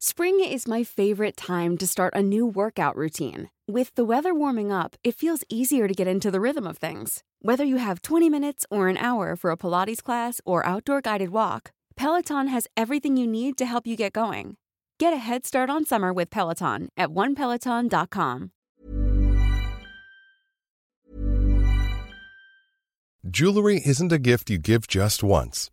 Spring is my favorite time to start a new workout routine. With the weather warming up, it feels easier to get into the rhythm of things. Whether you have 20 minutes or an hour for a Pilates class or outdoor guided walk, Peloton has everything you need to help you get going. Get a head start on summer with Peloton at onepeloton.com. Jewelry isn't a gift you give just once,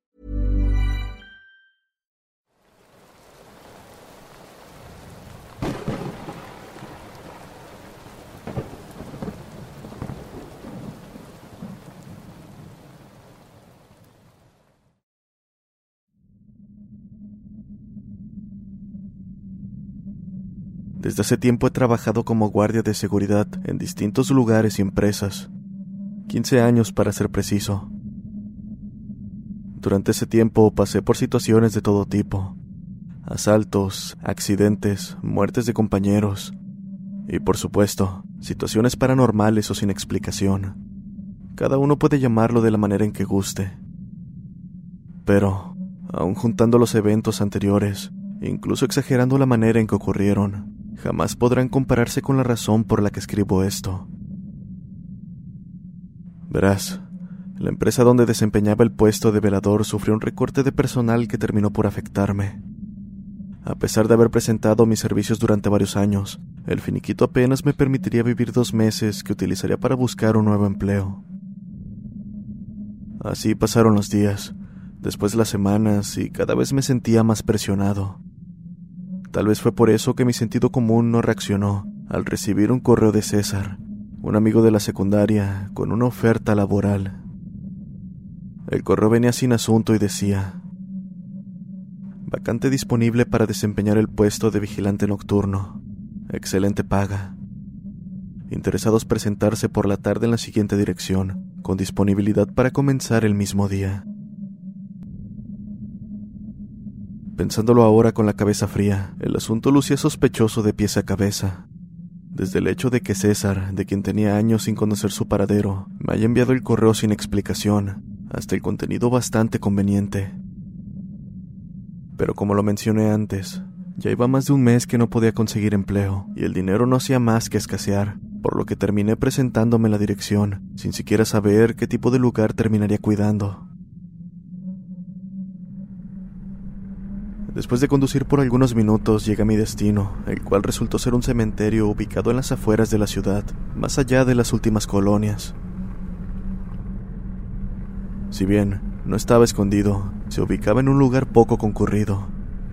Desde hace tiempo he trabajado como guardia de seguridad en distintos lugares y empresas. 15 años para ser preciso. Durante ese tiempo pasé por situaciones de todo tipo. Asaltos, accidentes, muertes de compañeros. Y por supuesto, situaciones paranormales o sin explicación. Cada uno puede llamarlo de la manera en que guste. Pero, aun juntando los eventos anteriores, incluso exagerando la manera en que ocurrieron, jamás podrán compararse con la razón por la que escribo esto. Verás, la empresa donde desempeñaba el puesto de velador sufrió un recorte de personal que terminó por afectarme. A pesar de haber presentado mis servicios durante varios años, el finiquito apenas me permitiría vivir dos meses que utilizaría para buscar un nuevo empleo. Así pasaron los días, después las semanas, y cada vez me sentía más presionado. Tal vez fue por eso que mi sentido común no reaccionó al recibir un correo de César, un amigo de la secundaria, con una oferta laboral. El correo venía sin asunto y decía, vacante disponible para desempeñar el puesto de vigilante nocturno, excelente paga. Interesados presentarse por la tarde en la siguiente dirección, con disponibilidad para comenzar el mismo día. Pensándolo ahora con la cabeza fría, el asunto lucía sospechoso de pies a cabeza. Desde el hecho de que César, de quien tenía años sin conocer su paradero, me haya enviado el correo sin explicación, hasta el contenido bastante conveniente. Pero como lo mencioné antes, ya iba más de un mes que no podía conseguir empleo, y el dinero no hacía más que escasear, por lo que terminé presentándome la dirección, sin siquiera saber qué tipo de lugar terminaría cuidando. Después de conducir por algunos minutos llegué a mi destino, el cual resultó ser un cementerio ubicado en las afueras de la ciudad, más allá de las últimas colonias. Si bien no estaba escondido, se ubicaba en un lugar poco concurrido,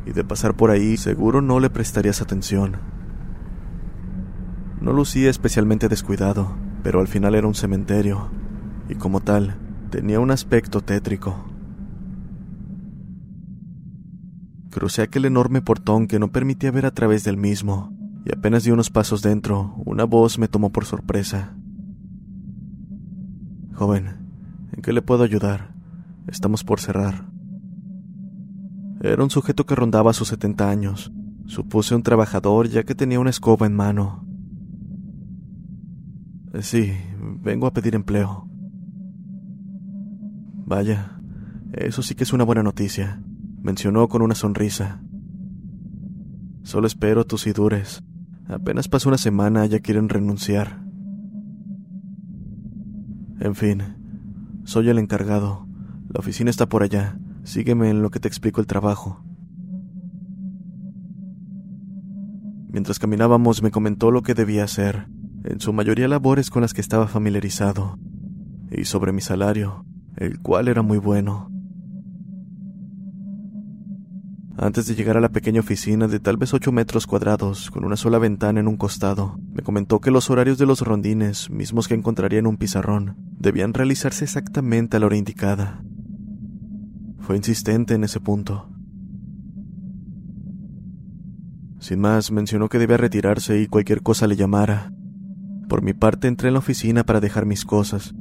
y de pasar por ahí seguro no le prestarías atención. No lucía especialmente descuidado, pero al final era un cementerio, y como tal, tenía un aspecto tétrico. Crucé aquel enorme portón que no permitía ver a través del mismo, y apenas di unos pasos dentro, una voz me tomó por sorpresa. Joven, ¿en qué le puedo ayudar? Estamos por cerrar. Era un sujeto que rondaba sus 70 años. Supuse un trabajador ya que tenía una escoba en mano. Sí, vengo a pedir empleo. Vaya, eso sí que es una buena noticia mencionó con una sonrisa. Solo espero tus y dures. Apenas pasó una semana ya quieren renunciar. En fin, soy el encargado. La oficina está por allá. Sígueme en lo que te explico el trabajo. Mientras caminábamos me comentó lo que debía hacer, en su mayoría labores con las que estaba familiarizado, y sobre mi salario, el cual era muy bueno. Antes de llegar a la pequeña oficina de tal vez ocho metros cuadrados, con una sola ventana en un costado, me comentó que los horarios de los rondines, mismos que encontraría en un pizarrón, debían realizarse exactamente a la hora indicada. Fue insistente en ese punto. Sin más, mencionó que debía retirarse y cualquier cosa le llamara. Por mi parte entré en la oficina para dejar mis cosas.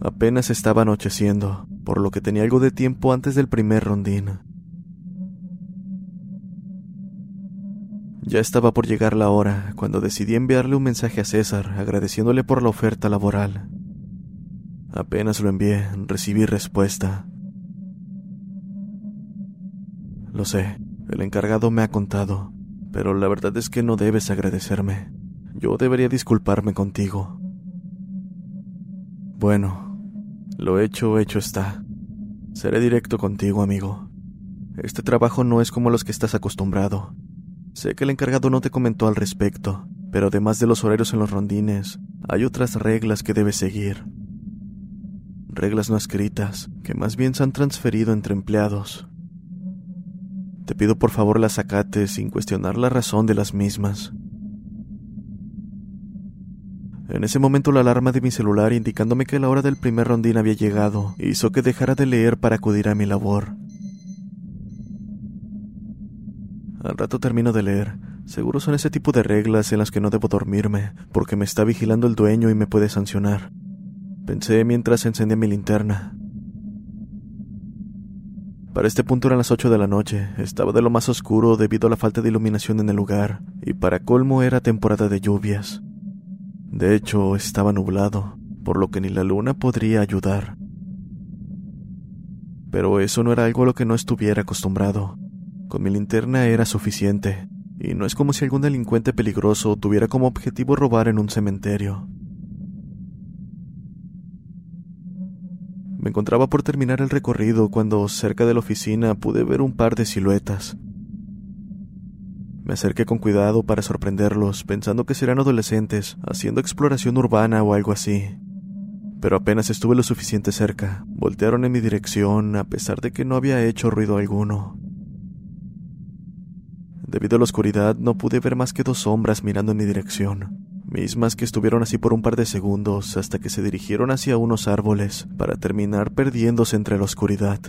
Apenas estaba anocheciendo, por lo que tenía algo de tiempo antes del primer rondín. Ya estaba por llegar la hora cuando decidí enviarle un mensaje a César agradeciéndole por la oferta laboral. Apenas lo envié, recibí respuesta. Lo sé, el encargado me ha contado, pero la verdad es que no debes agradecerme. Yo debería disculparme contigo. Bueno, lo hecho, hecho está. Seré directo contigo, amigo. Este trabajo no es como los que estás acostumbrado. Sé que el encargado no te comentó al respecto, pero además de los horarios en los rondines, hay otras reglas que debes seguir. Reglas no escritas, que más bien se han transferido entre empleados. Te pido por favor las acates sin cuestionar la razón de las mismas. En ese momento la alarma de mi celular indicándome que la hora del primer rondín había llegado hizo que dejara de leer para acudir a mi labor. Al rato termino de leer. Seguro son ese tipo de reglas en las que no debo dormirme, porque me está vigilando el dueño y me puede sancionar. Pensé mientras encendía mi linterna. Para este punto eran las ocho de la noche, estaba de lo más oscuro debido a la falta de iluminación en el lugar, y para colmo era temporada de lluvias. De hecho, estaba nublado, por lo que ni la luna podría ayudar. Pero eso no era algo a lo que no estuviera acostumbrado. Con mi linterna era suficiente, y no es como si algún delincuente peligroso tuviera como objetivo robar en un cementerio. Me encontraba por terminar el recorrido cuando cerca de la oficina pude ver un par de siluetas. Me acerqué con cuidado para sorprenderlos, pensando que serían adolescentes, haciendo exploración urbana o algo así. Pero apenas estuve lo suficiente cerca, voltearon en mi dirección a pesar de que no había hecho ruido alguno. Debido a la oscuridad no pude ver más que dos sombras mirando en mi dirección, mismas que estuvieron así por un par de segundos hasta que se dirigieron hacia unos árboles para terminar perdiéndose entre la oscuridad.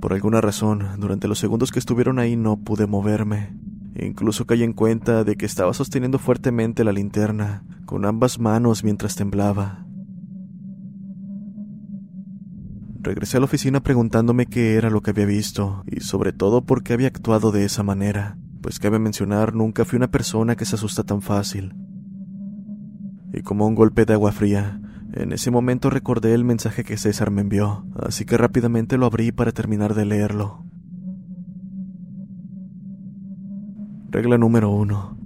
Por alguna razón, durante los segundos que estuvieron ahí no pude moverme. Incluso caí en cuenta de que estaba sosteniendo fuertemente la linterna, con ambas manos mientras temblaba. Regresé a la oficina preguntándome qué era lo que había visto y sobre todo por qué había actuado de esa manera, pues cabe mencionar nunca fui una persona que se asusta tan fácil. Y como un golpe de agua fría, en ese momento recordé el mensaje que César me envió, así que rápidamente lo abrí para terminar de leerlo. Regla número uno.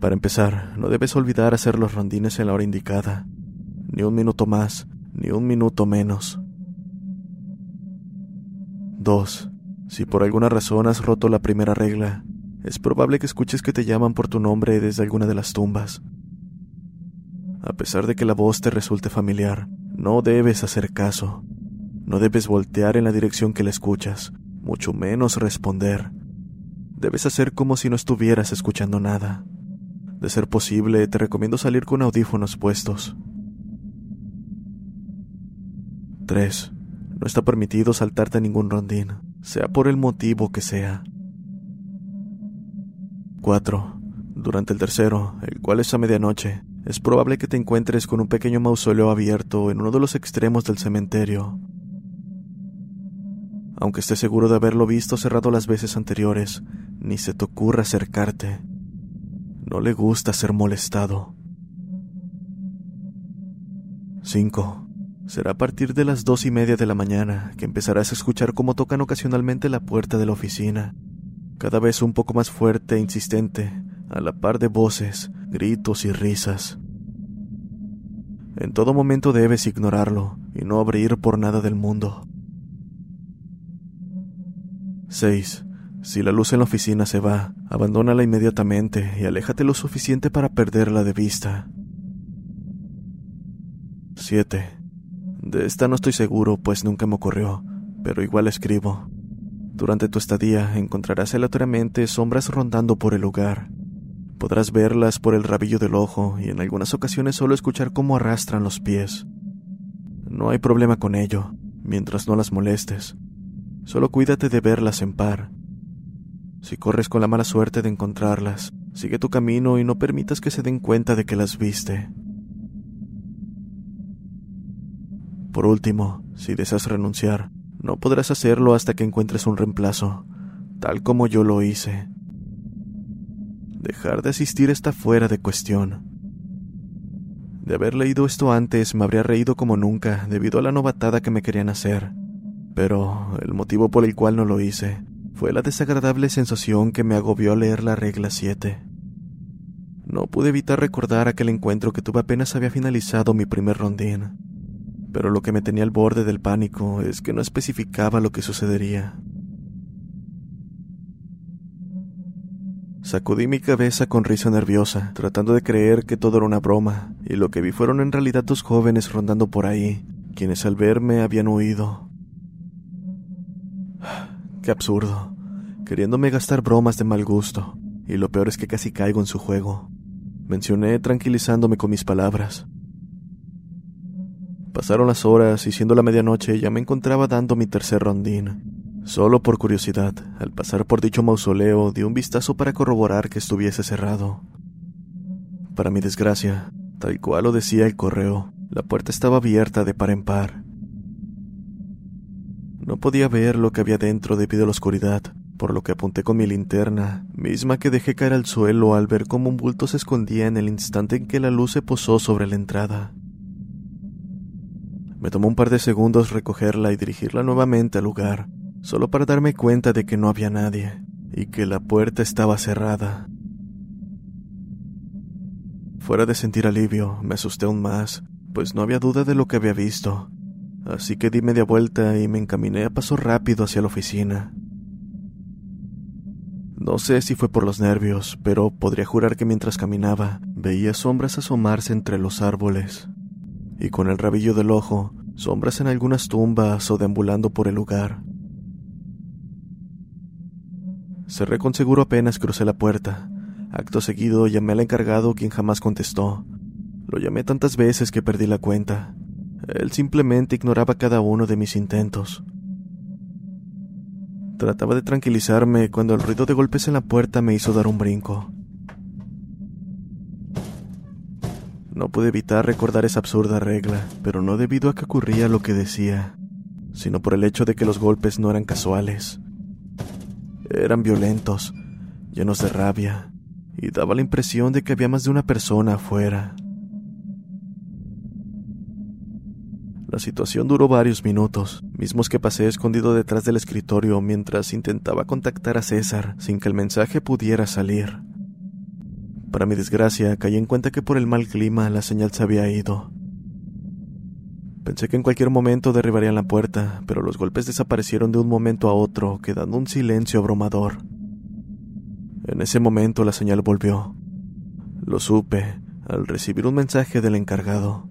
Para empezar, no debes olvidar hacer los rondines en la hora indicada. Ni un minuto más, ni un minuto menos. 2. Si por alguna razón has roto la primera regla, es probable que escuches que te llaman por tu nombre desde alguna de las tumbas. A pesar de que la voz te resulte familiar, no debes hacer caso. No debes voltear en la dirección que la escuchas, mucho menos responder. Debes hacer como si no estuvieras escuchando nada. De ser posible, te recomiendo salir con audífonos puestos. 3. No está permitido saltarte ningún rondín, sea por el motivo que sea. 4. Durante el tercero, el cual es a medianoche, es probable que te encuentres con un pequeño mausoleo abierto en uno de los extremos del cementerio. Aunque estés seguro de haberlo visto cerrado las veces anteriores, ni se te ocurra acercarte. No le gusta ser molestado. 5. Será a partir de las dos y media de la mañana que empezarás a escuchar cómo tocan ocasionalmente la puerta de la oficina, cada vez un poco más fuerte e insistente, a la par de voces, gritos y risas. En todo momento debes ignorarlo y no abrir por nada del mundo. 6. Si la luz en la oficina se va, abandónala inmediatamente y aléjate lo suficiente para perderla de vista. 7. De esta no estoy seguro, pues nunca me ocurrió, pero igual escribo. Durante tu estadía encontrarás aleatoriamente sombras rondando por el lugar. Podrás verlas por el rabillo del ojo y en algunas ocasiones solo escuchar cómo arrastran los pies. No hay problema con ello, mientras no las molestes. Solo cuídate de verlas en par. Si corres con la mala suerte de encontrarlas, sigue tu camino y no permitas que se den cuenta de que las viste. Por último, si deseas renunciar, no podrás hacerlo hasta que encuentres un reemplazo, tal como yo lo hice. Dejar de asistir está fuera de cuestión. De haber leído esto antes me habría reído como nunca debido a la novatada que me querían hacer, pero el motivo por el cual no lo hice fue la desagradable sensación que me agobió leer la regla 7. No pude evitar recordar aquel encuentro que tuve apenas había finalizado mi primer rondín pero lo que me tenía al borde del pánico es que no especificaba lo que sucedería. Sacudí mi cabeza con risa nerviosa, tratando de creer que todo era una broma, y lo que vi fueron en realidad dos jóvenes rondando por ahí, quienes al verme habían huido. Qué absurdo, queriéndome gastar bromas de mal gusto, y lo peor es que casi caigo en su juego. Mencioné tranquilizándome con mis palabras. Pasaron las horas y siendo la medianoche ya me encontraba dando mi tercer rondín. Solo por curiosidad, al pasar por dicho mausoleo di un vistazo para corroborar que estuviese cerrado. Para mi desgracia, tal cual lo decía el correo, la puerta estaba abierta de par en par. No podía ver lo que había dentro debido a la oscuridad, por lo que apunté con mi linterna, misma que dejé caer al suelo al ver cómo un bulto se escondía en el instante en que la luz se posó sobre la entrada. Me tomó un par de segundos recogerla y dirigirla nuevamente al lugar, solo para darme cuenta de que no había nadie y que la puerta estaba cerrada. Fuera de sentir alivio, me asusté aún más, pues no había duda de lo que había visto, así que di media vuelta y me encaminé a paso rápido hacia la oficina. No sé si fue por los nervios, pero podría jurar que mientras caminaba veía sombras asomarse entre los árboles y con el rabillo del ojo, sombras en algunas tumbas o deambulando por el lugar. Cerré con seguro apenas crucé la puerta. Acto seguido llamé al encargado quien jamás contestó. Lo llamé tantas veces que perdí la cuenta. Él simplemente ignoraba cada uno de mis intentos. Trataba de tranquilizarme cuando el ruido de golpes en la puerta me hizo dar un brinco. No pude evitar recordar esa absurda regla, pero no debido a que ocurría lo que decía, sino por el hecho de que los golpes no eran casuales. Eran violentos, llenos de rabia, y daba la impresión de que había más de una persona afuera. La situación duró varios minutos, mismos que pasé escondido detrás del escritorio mientras intentaba contactar a César sin que el mensaje pudiera salir. Para mi desgracia, caí en cuenta que por el mal clima la señal se había ido. Pensé que en cualquier momento derribarían la puerta, pero los golpes desaparecieron de un momento a otro, quedando un silencio abrumador. En ese momento la señal volvió. Lo supe al recibir un mensaje del encargado.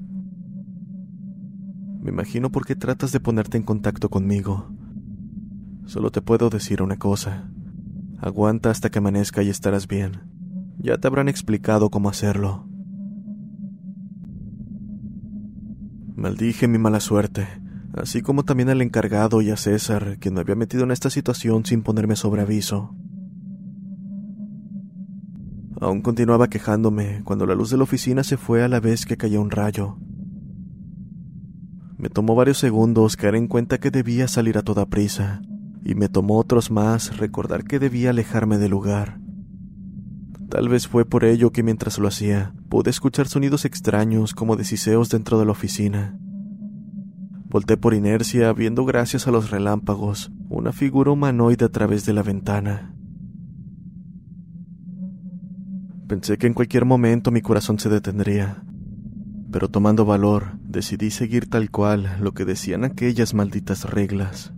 Me imagino por qué tratas de ponerte en contacto conmigo. Solo te puedo decir una cosa. Aguanta hasta que amanezca y estarás bien. Ya te habrán explicado cómo hacerlo. Maldije mi mala suerte, así como también al encargado y a César, quien me había metido en esta situación sin ponerme sobre aviso. Aún continuaba quejándome cuando la luz de la oficina se fue a la vez que cayó un rayo. Me tomó varios segundos caer en cuenta que debía salir a toda prisa, y me tomó otros más recordar que debía alejarme del lugar. Tal vez fue por ello que mientras lo hacía, pude escuchar sonidos extraños como de siseos dentro de la oficina. Volté por inercia, viendo gracias a los relámpagos una figura humanoide a través de la ventana. Pensé que en cualquier momento mi corazón se detendría, pero tomando valor, decidí seguir tal cual lo que decían aquellas malditas reglas.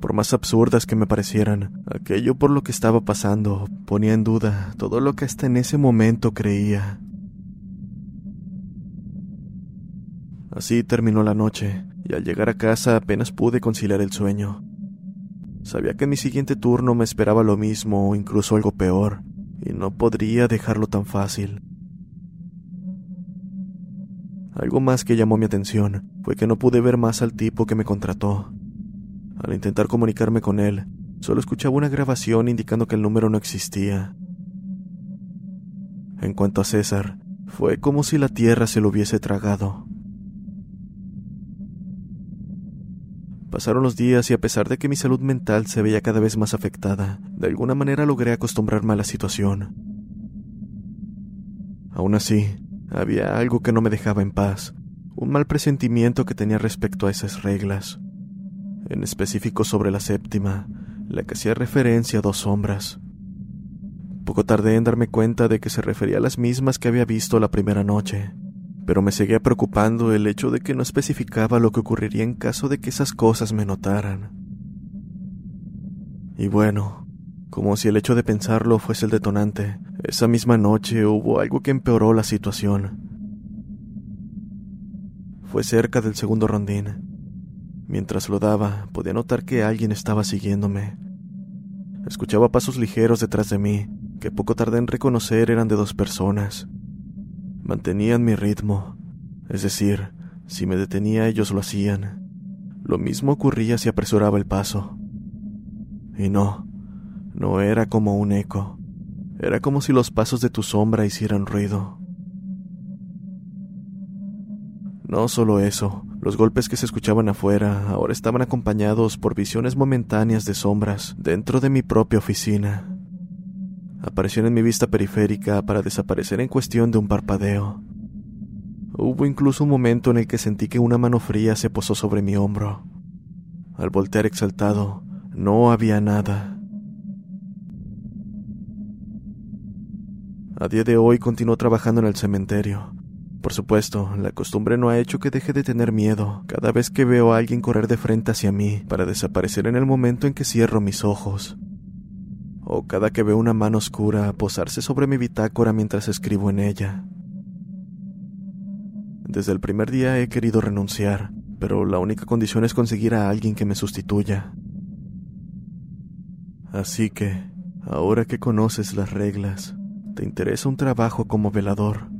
Por más absurdas que me parecieran, aquello por lo que estaba pasando ponía en duda todo lo que hasta en ese momento creía. Así terminó la noche, y al llegar a casa apenas pude conciliar el sueño. Sabía que en mi siguiente turno me esperaba lo mismo o incluso algo peor, y no podría dejarlo tan fácil. Algo más que llamó mi atención fue que no pude ver más al tipo que me contrató. Al intentar comunicarme con él, solo escuchaba una grabación indicando que el número no existía. En cuanto a César, fue como si la tierra se lo hubiese tragado. Pasaron los días y a pesar de que mi salud mental se veía cada vez más afectada, de alguna manera logré acostumbrarme a la situación. Aún así, había algo que no me dejaba en paz, un mal presentimiento que tenía respecto a esas reglas, en específico sobre la séptima, la que hacía referencia a dos sombras. Poco tardé en darme cuenta de que se refería a las mismas que había visto la primera noche, pero me seguía preocupando el hecho de que no especificaba lo que ocurriría en caso de que esas cosas me notaran. Y bueno, como si el hecho de pensarlo fuese el detonante, esa misma noche hubo algo que empeoró la situación. Fue cerca del segundo rondín. Mientras lo daba, podía notar que alguien estaba siguiéndome. Escuchaba pasos ligeros detrás de mí, que poco tardé en reconocer eran de dos personas. Mantenían mi ritmo, es decir, si me detenía ellos lo hacían. Lo mismo ocurría si apresuraba el paso. Y no, no era como un eco, era como si los pasos de tu sombra hicieran ruido. No solo eso, los golpes que se escuchaban afuera ahora estaban acompañados por visiones momentáneas de sombras dentro de mi propia oficina aparecieron en mi vista periférica para desaparecer en cuestión de un parpadeo. Hubo incluso un momento en el que sentí que una mano fría se posó sobre mi hombro. Al voltear exaltado, no había nada. A día de hoy continúo trabajando en el cementerio. Por supuesto, la costumbre no ha hecho que deje de tener miedo cada vez que veo a alguien correr de frente hacia mí para desaparecer en el momento en que cierro mis ojos o cada que veo una mano oscura posarse sobre mi bitácora mientras escribo en ella. Desde el primer día he querido renunciar, pero la única condición es conseguir a alguien que me sustituya. Así que, ahora que conoces las reglas, ¿te interesa un trabajo como velador?